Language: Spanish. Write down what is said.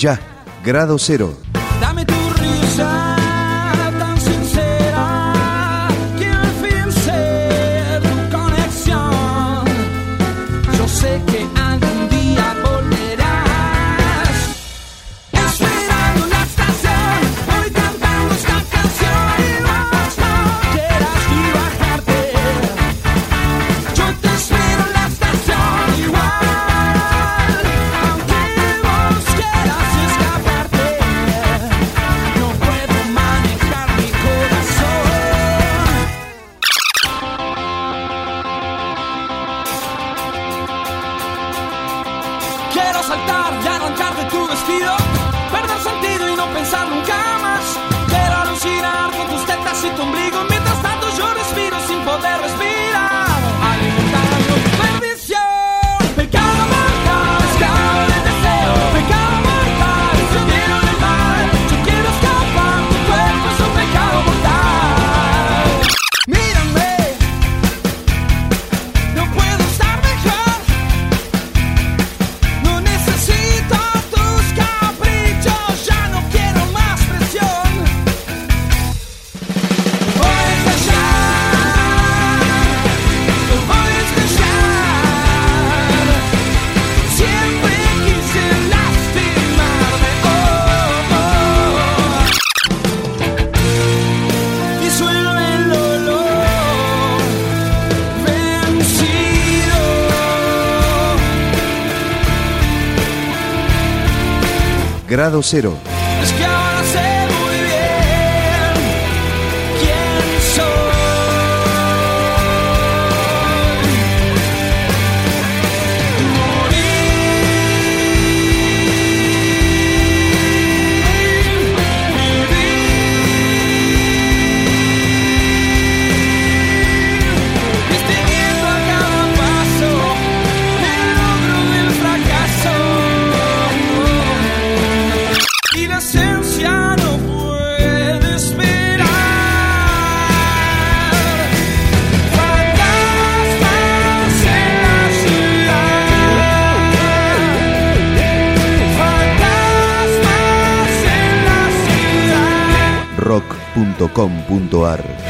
ya, grado cero. Dame tu risa. Grado Cero. www.radiomaría.com.ar